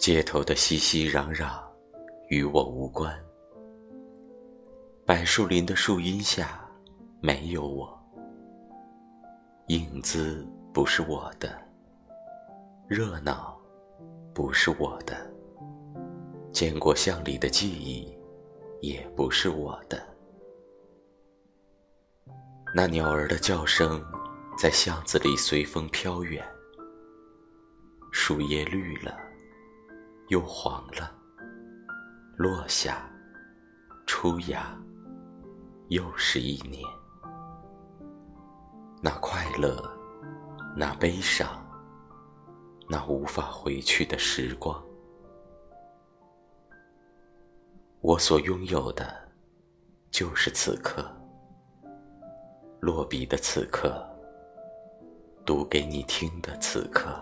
街头的熙熙攘攘与我无关，柏树林的树荫下没有我，影子不是我的，热闹不是我的，见过巷里的记忆也不是我的。那鸟儿的叫声在巷子里随风飘远，树叶绿了，又黄了，落下，出芽，又是一年。那快乐，那悲伤，那无法回去的时光，我所拥有的，就是此刻。落笔的此刻，读给你听的此刻。